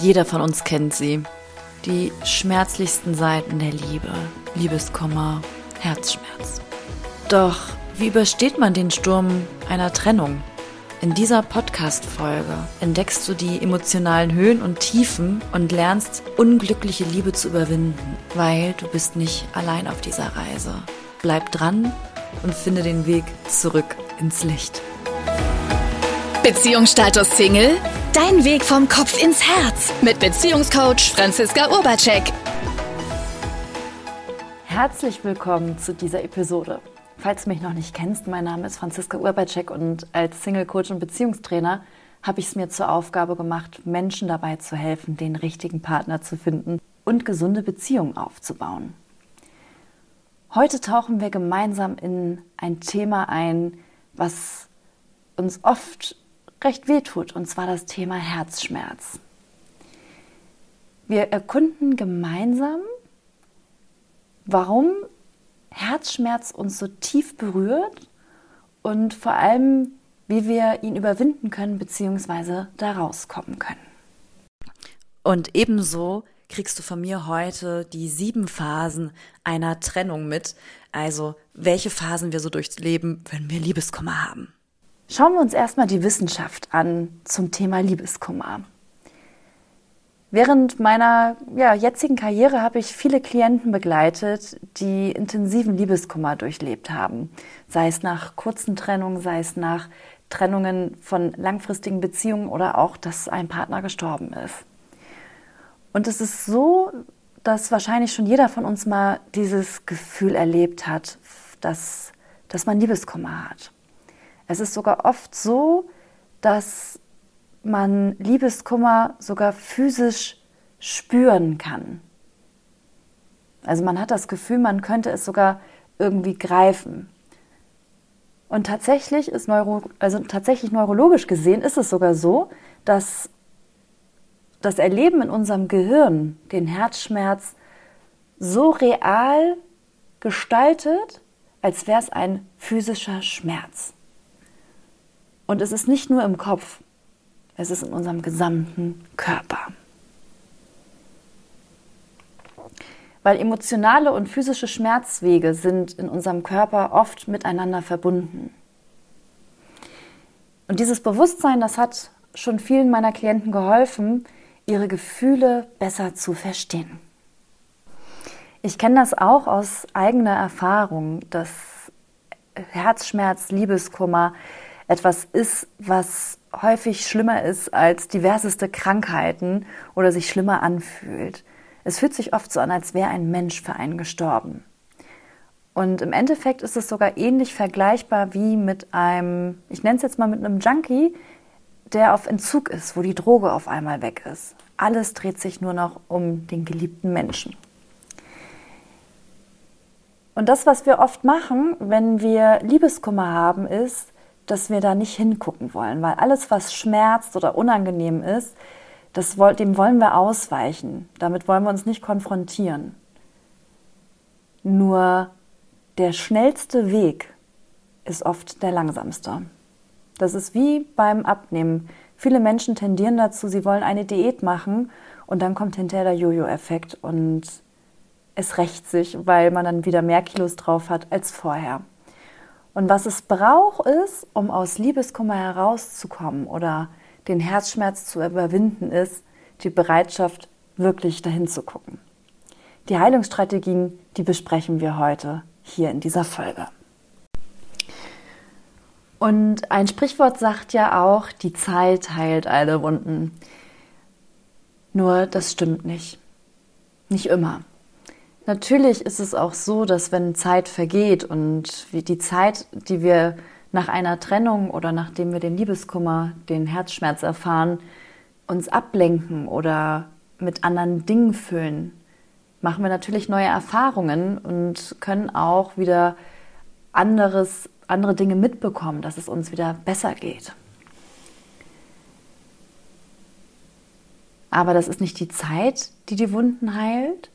Jeder von uns kennt sie. Die schmerzlichsten Seiten der Liebe. Liebeskummer, Herzschmerz. Doch wie übersteht man den Sturm einer Trennung? In dieser Podcast-Folge entdeckst du die emotionalen Höhen und Tiefen und lernst, unglückliche Liebe zu überwinden, weil du bist nicht allein auf dieser Reise. Bleib dran und finde den Weg zurück ins Licht. Beziehungsstatus Single? Dein Weg vom Kopf ins Herz mit Beziehungscoach Franziska Urbacek. Herzlich willkommen zu dieser Episode. Falls du mich noch nicht kennst, mein Name ist Franziska Urbacek und als Single Coach und Beziehungstrainer habe ich es mir zur Aufgabe gemacht, Menschen dabei zu helfen, den richtigen Partner zu finden und gesunde Beziehungen aufzubauen. Heute tauchen wir gemeinsam in ein Thema ein, was uns oft recht wehtut, und zwar das Thema Herzschmerz. Wir erkunden gemeinsam, warum Herzschmerz uns so tief berührt und vor allem, wie wir ihn überwinden können bzw. da rauskommen können. Und ebenso kriegst du von mir heute die sieben Phasen einer Trennung mit, also welche Phasen wir so durchleben, wenn wir Liebeskummer haben. Schauen wir uns erstmal die Wissenschaft an zum Thema Liebeskummer. Während meiner ja, jetzigen Karriere habe ich viele Klienten begleitet, die intensiven Liebeskummer durchlebt haben. Sei es nach kurzen Trennungen, sei es nach Trennungen von langfristigen Beziehungen oder auch, dass ein Partner gestorben ist. Und es ist so, dass wahrscheinlich schon jeder von uns mal dieses Gefühl erlebt hat, dass, dass man Liebeskummer hat. Es ist sogar oft so, dass man Liebeskummer sogar physisch spüren kann. Also man hat das Gefühl, man könnte es sogar irgendwie greifen. Und tatsächlich ist Neuro, also tatsächlich neurologisch gesehen ist es sogar so, dass das Erleben in unserem Gehirn den Herzschmerz so real gestaltet, als wäre es ein physischer Schmerz. Und es ist nicht nur im Kopf, es ist in unserem gesamten Körper. Weil emotionale und physische Schmerzwege sind in unserem Körper oft miteinander verbunden. Und dieses Bewusstsein, das hat schon vielen meiner Klienten geholfen, ihre Gefühle besser zu verstehen. Ich kenne das auch aus eigener Erfahrung, dass Herzschmerz, Liebeskummer etwas ist, was häufig schlimmer ist als diverseste Krankheiten oder sich schlimmer anfühlt. Es fühlt sich oft so an, als wäre ein Mensch für einen gestorben. Und im Endeffekt ist es sogar ähnlich vergleichbar wie mit einem, ich nenne es jetzt mal mit einem Junkie, der auf Entzug ist, wo die Droge auf einmal weg ist. Alles dreht sich nur noch um den geliebten Menschen. Und das, was wir oft machen, wenn wir Liebeskummer haben, ist, dass wir da nicht hingucken wollen, weil alles, was schmerzt oder unangenehm ist, das, dem wollen wir ausweichen. Damit wollen wir uns nicht konfrontieren. Nur der schnellste Weg ist oft der langsamste. Das ist wie beim Abnehmen. Viele Menschen tendieren dazu, sie wollen eine Diät machen und dann kommt hinterher der Jojo-Effekt und es rächt sich, weil man dann wieder mehr Kilos drauf hat als vorher. Und was es braucht, ist, um aus Liebeskummer herauszukommen oder den Herzschmerz zu überwinden, ist die Bereitschaft, wirklich dahin zu gucken. Die Heilungsstrategien, die besprechen wir heute hier in dieser Folge. Und ein Sprichwort sagt ja auch, die Zeit heilt alle Wunden. Nur das stimmt nicht. Nicht immer. Natürlich ist es auch so, dass wenn Zeit vergeht und die Zeit, die wir nach einer Trennung oder nachdem wir den Liebeskummer, den Herzschmerz erfahren, uns ablenken oder mit anderen Dingen füllen, machen wir natürlich neue Erfahrungen und können auch wieder anderes, andere Dinge mitbekommen, dass es uns wieder besser geht. Aber das ist nicht die Zeit, die die Wunden heilt,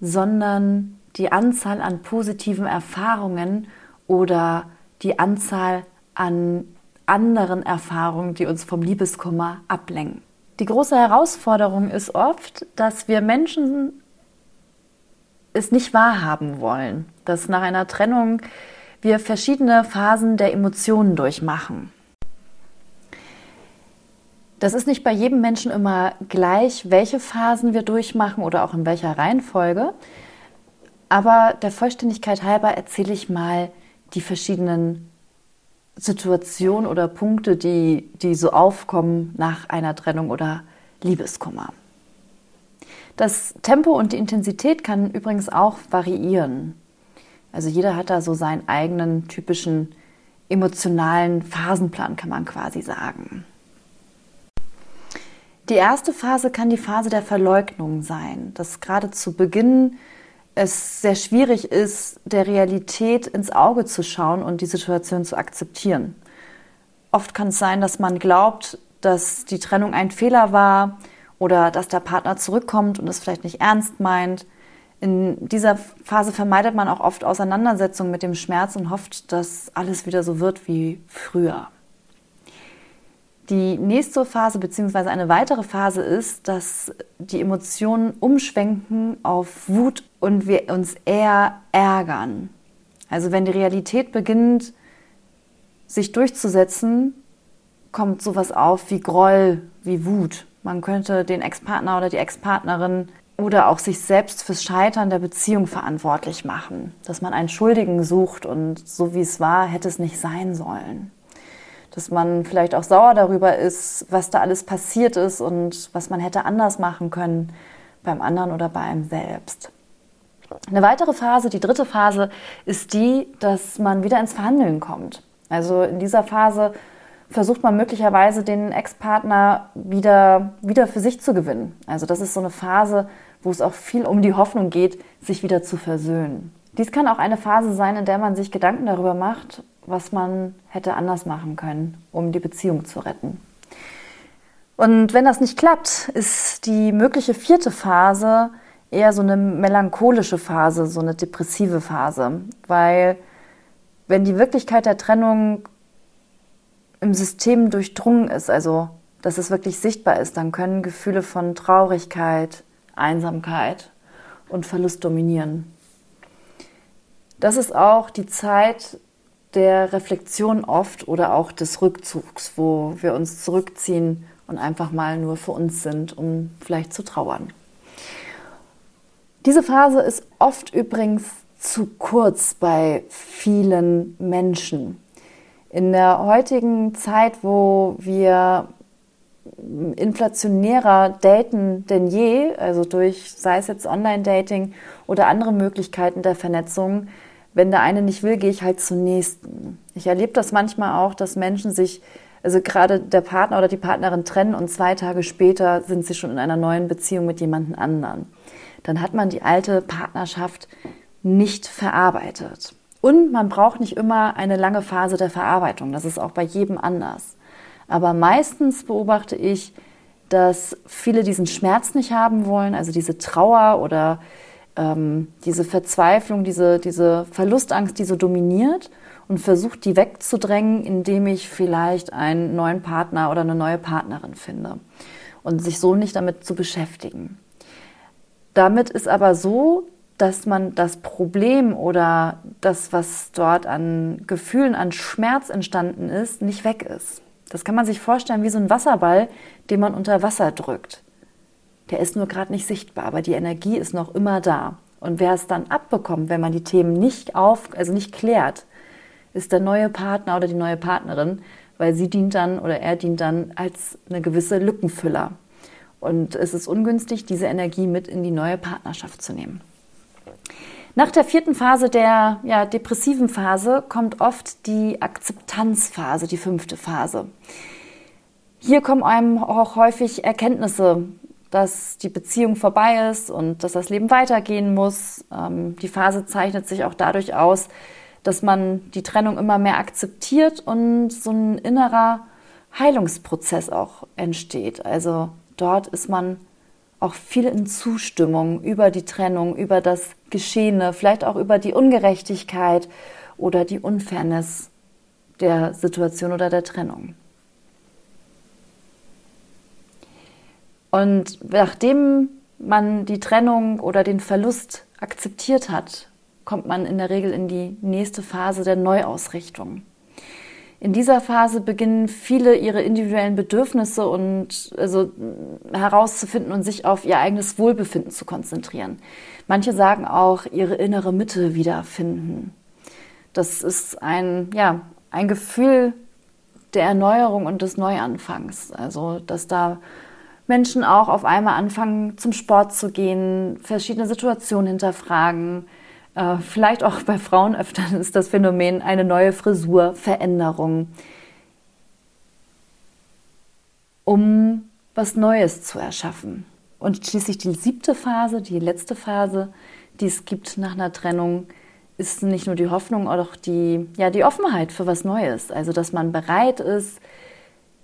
sondern die Anzahl an positiven Erfahrungen oder die Anzahl an anderen Erfahrungen, die uns vom Liebeskummer ablenken. Die große Herausforderung ist oft, dass wir Menschen es nicht wahrhaben wollen, dass nach einer Trennung wir verschiedene Phasen der Emotionen durchmachen. Das ist nicht bei jedem Menschen immer gleich, welche Phasen wir durchmachen oder auch in welcher Reihenfolge. Aber der Vollständigkeit halber erzähle ich mal die verschiedenen Situationen oder Punkte, die, die so aufkommen nach einer Trennung oder Liebeskummer. Das Tempo und die Intensität kann übrigens auch variieren. Also jeder hat da so seinen eigenen typischen emotionalen Phasenplan, kann man quasi sagen. Die erste Phase kann die Phase der Verleugnung sein, dass gerade zu Beginn es sehr schwierig ist, der Realität ins Auge zu schauen und die Situation zu akzeptieren. Oft kann es sein, dass man glaubt, dass die Trennung ein Fehler war oder dass der Partner zurückkommt und es vielleicht nicht ernst meint. In dieser Phase vermeidet man auch oft Auseinandersetzungen mit dem Schmerz und hofft, dass alles wieder so wird wie früher. Die nächste Phase beziehungsweise eine weitere Phase ist, dass die Emotionen umschwenken auf Wut und wir uns eher ärgern. Also wenn die Realität beginnt, sich durchzusetzen, kommt sowas auf wie Groll, wie Wut. Man könnte den Ex-Partner oder die Ex-Partnerin oder auch sich selbst fürs Scheitern der Beziehung verantwortlich machen. Dass man einen Schuldigen sucht und so wie es war, hätte es nicht sein sollen dass man vielleicht auch sauer darüber ist, was da alles passiert ist und was man hätte anders machen können beim anderen oder bei einem selbst. Eine weitere Phase, die dritte Phase, ist die, dass man wieder ins Verhandeln kommt. Also in dieser Phase versucht man möglicherweise den Ex-Partner wieder, wieder für sich zu gewinnen. Also das ist so eine Phase, wo es auch viel um die Hoffnung geht, sich wieder zu versöhnen. Dies kann auch eine Phase sein, in der man sich Gedanken darüber macht, was man hätte anders machen können, um die Beziehung zu retten. Und wenn das nicht klappt, ist die mögliche vierte Phase eher so eine melancholische Phase, so eine depressive Phase, weil wenn die Wirklichkeit der Trennung im System durchdrungen ist, also dass es wirklich sichtbar ist, dann können Gefühle von Traurigkeit, Einsamkeit und Verlust dominieren. Das ist auch die Zeit, der Reflexion oft oder auch des Rückzugs, wo wir uns zurückziehen und einfach mal nur für uns sind, um vielleicht zu trauern. Diese Phase ist oft übrigens zu kurz bei vielen Menschen. In der heutigen Zeit, wo wir inflationärer daten denn je, also durch sei es jetzt Online-Dating oder andere Möglichkeiten der Vernetzung, wenn der eine nicht will, gehe ich halt zum nächsten. Ich erlebe das manchmal auch, dass Menschen sich, also gerade der Partner oder die Partnerin trennen und zwei Tage später sind sie schon in einer neuen Beziehung mit jemandem anderen. Dann hat man die alte Partnerschaft nicht verarbeitet. Und man braucht nicht immer eine lange Phase der Verarbeitung. Das ist auch bei jedem anders. Aber meistens beobachte ich, dass viele diesen Schmerz nicht haben wollen, also diese Trauer oder ähm, diese Verzweiflung, diese, diese Verlustangst, die so dominiert und versucht, die wegzudrängen, indem ich vielleicht einen neuen Partner oder eine neue Partnerin finde und sich so nicht damit zu beschäftigen. Damit ist aber so, dass man das Problem oder das, was dort an Gefühlen, an Schmerz entstanden ist, nicht weg ist. Das kann man sich vorstellen wie so ein Wasserball, den man unter Wasser drückt. Der ist nur gerade nicht sichtbar, aber die Energie ist noch immer da. Und wer es dann abbekommt, wenn man die Themen nicht auf, also nicht klärt, ist der neue Partner oder die neue Partnerin, weil sie dient dann oder er dient dann als eine gewisse Lückenfüller. Und es ist ungünstig, diese Energie mit in die neue Partnerschaft zu nehmen. Nach der vierten Phase der ja, depressiven Phase kommt oft die Akzeptanzphase, die fünfte Phase. Hier kommen einem auch häufig Erkenntnisse dass die Beziehung vorbei ist und dass das Leben weitergehen muss. Ähm, die Phase zeichnet sich auch dadurch aus, dass man die Trennung immer mehr akzeptiert und so ein innerer Heilungsprozess auch entsteht. Also dort ist man auch viel in Zustimmung über die Trennung, über das Geschehene, vielleicht auch über die Ungerechtigkeit oder die Unfairness der Situation oder der Trennung. Und nachdem man die Trennung oder den Verlust akzeptiert hat, kommt man in der Regel in die nächste Phase der Neuausrichtung. In dieser Phase beginnen viele ihre individuellen Bedürfnisse und also herauszufinden und sich auf ihr eigenes Wohlbefinden zu konzentrieren. Manche sagen auch ihre innere Mitte wiederfinden. Das ist ein ja ein Gefühl der Erneuerung und des Neuanfangs. Also dass da Menschen auch auf einmal anfangen, zum Sport zu gehen, verschiedene Situationen hinterfragen, äh, vielleicht auch bei Frauen öfter ist das Phänomen eine neue Frisur, Veränderung, um was Neues zu erschaffen. Und schließlich die siebte Phase, die letzte Phase, die es gibt nach einer Trennung, ist nicht nur die Hoffnung, auch die, ja, die Offenheit für was Neues. Also, dass man bereit ist,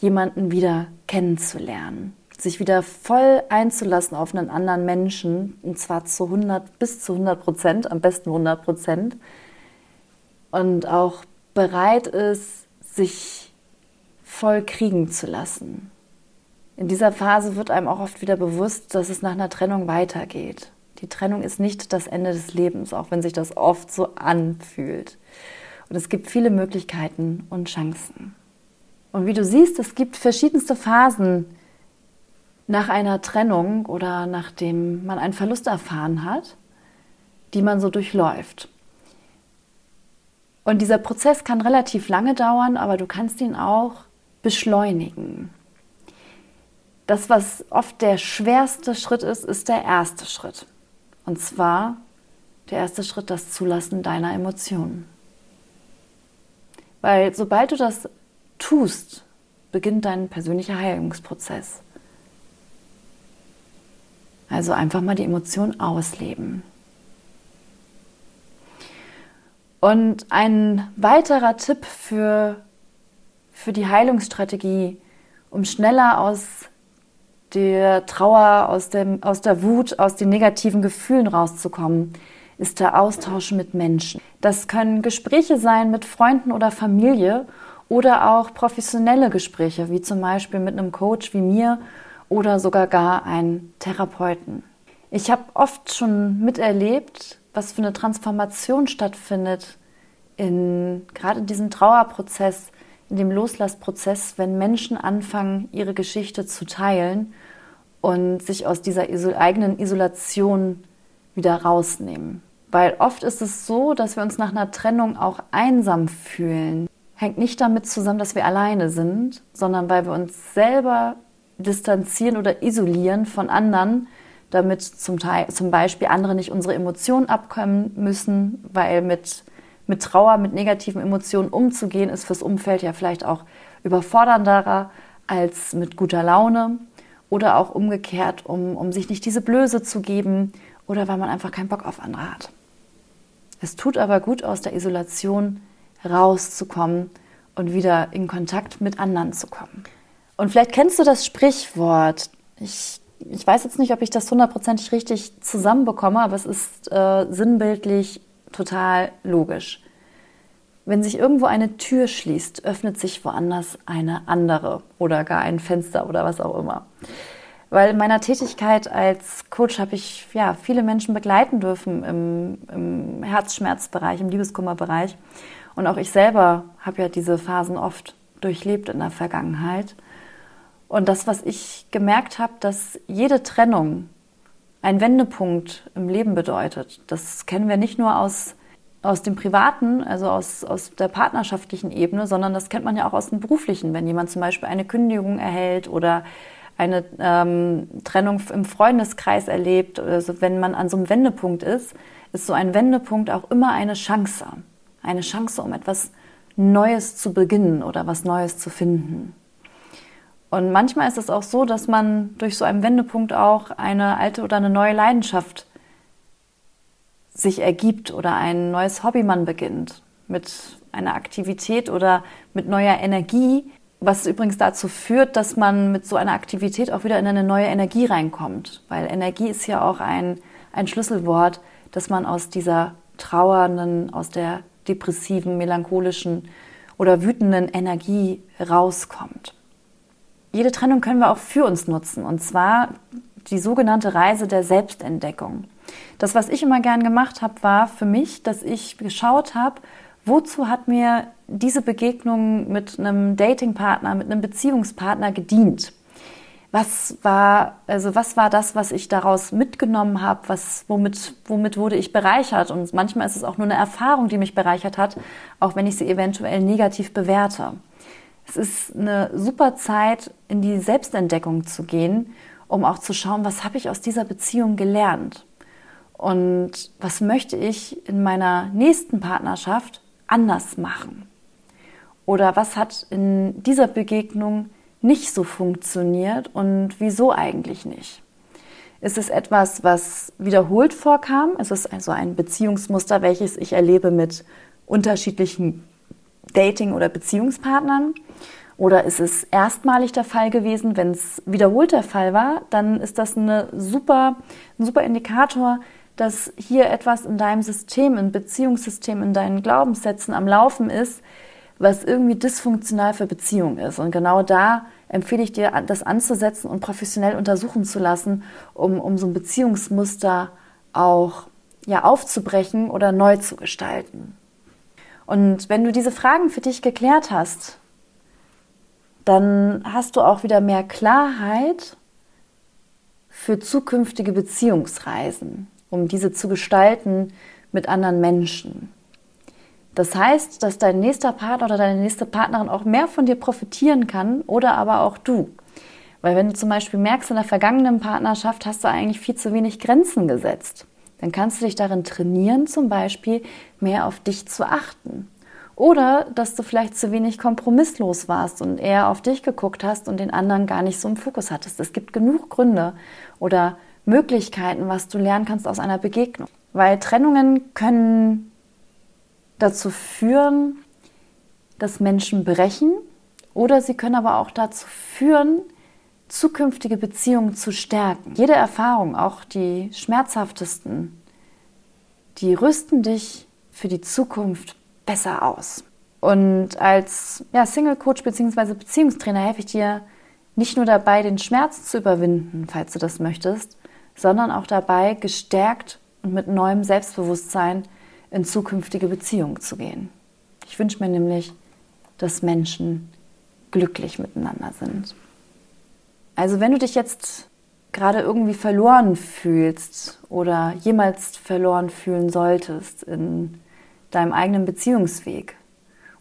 jemanden wieder kennenzulernen sich wieder voll einzulassen auf einen anderen Menschen, und zwar zu 100 bis zu 100 Prozent, am besten 100 Prozent, und auch bereit ist, sich voll kriegen zu lassen. In dieser Phase wird einem auch oft wieder bewusst, dass es nach einer Trennung weitergeht. Die Trennung ist nicht das Ende des Lebens, auch wenn sich das oft so anfühlt. Und es gibt viele Möglichkeiten und Chancen. Und wie du siehst, es gibt verschiedenste Phasen nach einer Trennung oder nachdem man einen Verlust erfahren hat, die man so durchläuft. Und dieser Prozess kann relativ lange dauern, aber du kannst ihn auch beschleunigen. Das, was oft der schwerste Schritt ist, ist der erste Schritt. Und zwar der erste Schritt, das Zulassen deiner Emotionen. Weil sobald du das tust, beginnt dein persönlicher Heilungsprozess. Also einfach mal die Emotion ausleben. Und ein weiterer Tipp für, für die Heilungsstrategie, um schneller aus der Trauer, aus, dem, aus der Wut, aus den negativen Gefühlen rauszukommen, ist der Austausch mit Menschen. Das können Gespräche sein mit Freunden oder Familie oder auch professionelle Gespräche, wie zum Beispiel mit einem Coach wie mir oder sogar gar einen Therapeuten. Ich habe oft schon miterlebt, was für eine Transformation stattfindet in gerade in diesem Trauerprozess, in dem Loslassprozess, wenn Menschen anfangen, ihre Geschichte zu teilen und sich aus dieser eigenen Isolation wieder rausnehmen. Weil oft ist es so, dass wir uns nach einer Trennung auch einsam fühlen. Hängt nicht damit zusammen, dass wir alleine sind, sondern weil wir uns selber distanzieren oder isolieren von anderen, damit zum, Teil, zum Beispiel andere nicht unsere Emotionen abkommen müssen, weil mit, mit Trauer, mit negativen Emotionen umzugehen, ist fürs Umfeld ja vielleicht auch überfordernder als mit guter Laune oder auch umgekehrt, um, um sich nicht diese Blöße zu geben oder weil man einfach keinen Bock auf andere hat. Es tut aber gut, aus der Isolation rauszukommen und wieder in Kontakt mit anderen zu kommen. Und vielleicht kennst du das Sprichwort. Ich, ich weiß jetzt nicht, ob ich das hundertprozentig richtig zusammenbekomme, aber es ist äh, sinnbildlich total logisch. Wenn sich irgendwo eine Tür schließt, öffnet sich woanders eine andere oder gar ein Fenster oder was auch immer. Weil in meiner Tätigkeit als Coach habe ich ja, viele Menschen begleiten dürfen im, im Herzschmerzbereich, im Liebeskummerbereich. Und auch ich selber habe ja diese Phasen oft durchlebt in der Vergangenheit. Und das, was ich gemerkt habe, dass jede Trennung ein Wendepunkt im Leben bedeutet, das kennen wir nicht nur aus, aus dem Privaten, also aus, aus der partnerschaftlichen Ebene, sondern das kennt man ja auch aus dem Beruflichen, wenn jemand zum Beispiel eine Kündigung erhält oder eine ähm, Trennung im Freundeskreis erlebt, also wenn man an so einem Wendepunkt ist, ist so ein Wendepunkt auch immer eine Chance. Eine Chance, um etwas Neues zu beginnen oder was Neues zu finden. Und manchmal ist es auch so, dass man durch so einen Wendepunkt auch eine alte oder eine neue Leidenschaft sich ergibt oder ein neues Hobby man beginnt mit einer Aktivität oder mit neuer Energie, was übrigens dazu führt, dass man mit so einer Aktivität auch wieder in eine neue Energie reinkommt, weil Energie ist ja auch ein, ein Schlüsselwort, dass man aus dieser trauernden, aus der depressiven, melancholischen oder wütenden Energie rauskommt. Jede Trennung können wir auch für uns nutzen. Und zwar die sogenannte Reise der Selbstentdeckung. Das, was ich immer gern gemacht habe, war für mich, dass ich geschaut habe, wozu hat mir diese Begegnung mit einem Datingpartner, mit einem Beziehungspartner gedient? Was war, also was war das, was ich daraus mitgenommen habe? Womit, womit wurde ich bereichert? Und manchmal ist es auch nur eine Erfahrung, die mich bereichert hat, auch wenn ich sie eventuell negativ bewerte. Es ist eine super Zeit, in die Selbstentdeckung zu gehen, um auch zu schauen, was habe ich aus dieser Beziehung gelernt? Und was möchte ich in meiner nächsten Partnerschaft anders machen? Oder was hat in dieser Begegnung nicht so funktioniert und wieso eigentlich nicht? Ist es etwas, was wiederholt vorkam? Ist es also ein Beziehungsmuster, welches ich erlebe mit unterschiedlichen Dating- oder Beziehungspartnern? Oder ist es erstmalig der Fall gewesen? Wenn es wiederholt der Fall war, dann ist das eine super, ein super Indikator, dass hier etwas in deinem System, im Beziehungssystem, in deinen Glaubenssätzen am Laufen ist, was irgendwie dysfunktional für Beziehung ist. Und genau da empfehle ich dir, das anzusetzen und professionell untersuchen zu lassen, um, um so ein Beziehungsmuster auch ja, aufzubrechen oder neu zu gestalten. Und wenn du diese Fragen für dich geklärt hast, dann hast du auch wieder mehr Klarheit für zukünftige Beziehungsreisen, um diese zu gestalten mit anderen Menschen. Das heißt, dass dein nächster Partner oder deine nächste Partnerin auch mehr von dir profitieren kann oder aber auch du. Weil wenn du zum Beispiel merkst, in der vergangenen Partnerschaft hast du eigentlich viel zu wenig Grenzen gesetzt, dann kannst du dich darin trainieren, zum Beispiel mehr auf dich zu achten. Oder dass du vielleicht zu wenig kompromisslos warst und eher auf dich geguckt hast und den anderen gar nicht so im Fokus hattest. Es gibt genug Gründe oder Möglichkeiten, was du lernen kannst aus einer Begegnung. Weil Trennungen können dazu führen, dass Menschen brechen oder sie können aber auch dazu führen, zukünftige Beziehungen zu stärken. Jede Erfahrung, auch die schmerzhaftesten, die rüsten dich für die Zukunft besser aus. Und als ja, Single Coach bzw. Beziehungstrainer helfe ich dir nicht nur dabei, den Schmerz zu überwinden, falls du das möchtest, sondern auch dabei, gestärkt und mit neuem Selbstbewusstsein in zukünftige Beziehungen zu gehen. Ich wünsche mir nämlich, dass Menschen glücklich miteinander sind. Also wenn du dich jetzt gerade irgendwie verloren fühlst oder jemals verloren fühlen solltest in deinem eigenen Beziehungsweg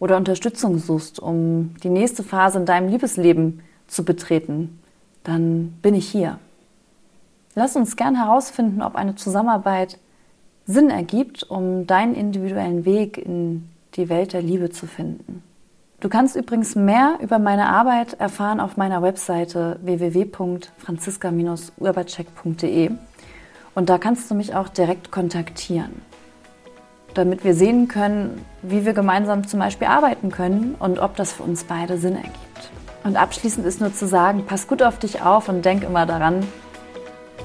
oder Unterstützung suchst, um die nächste Phase in deinem Liebesleben zu betreten, dann bin ich hier. Lass uns gern herausfinden, ob eine Zusammenarbeit Sinn ergibt, um deinen individuellen Weg in die Welt der Liebe zu finden. Du kannst übrigens mehr über meine Arbeit erfahren auf meiner Webseite www.franziska-urbacek.de und da kannst du mich auch direkt kontaktieren damit wir sehen können, wie wir gemeinsam zum Beispiel arbeiten können und ob das für uns beide Sinn ergibt. Und abschließend ist nur zu sagen, pass gut auf dich auf und denk immer daran,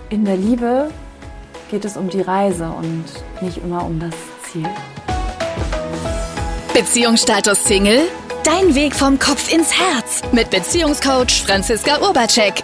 in der Liebe geht es um die Reise und nicht immer um das Ziel. Beziehungsstatus Single? Dein Weg vom Kopf ins Herz mit Beziehungscoach Franziska Urbacek.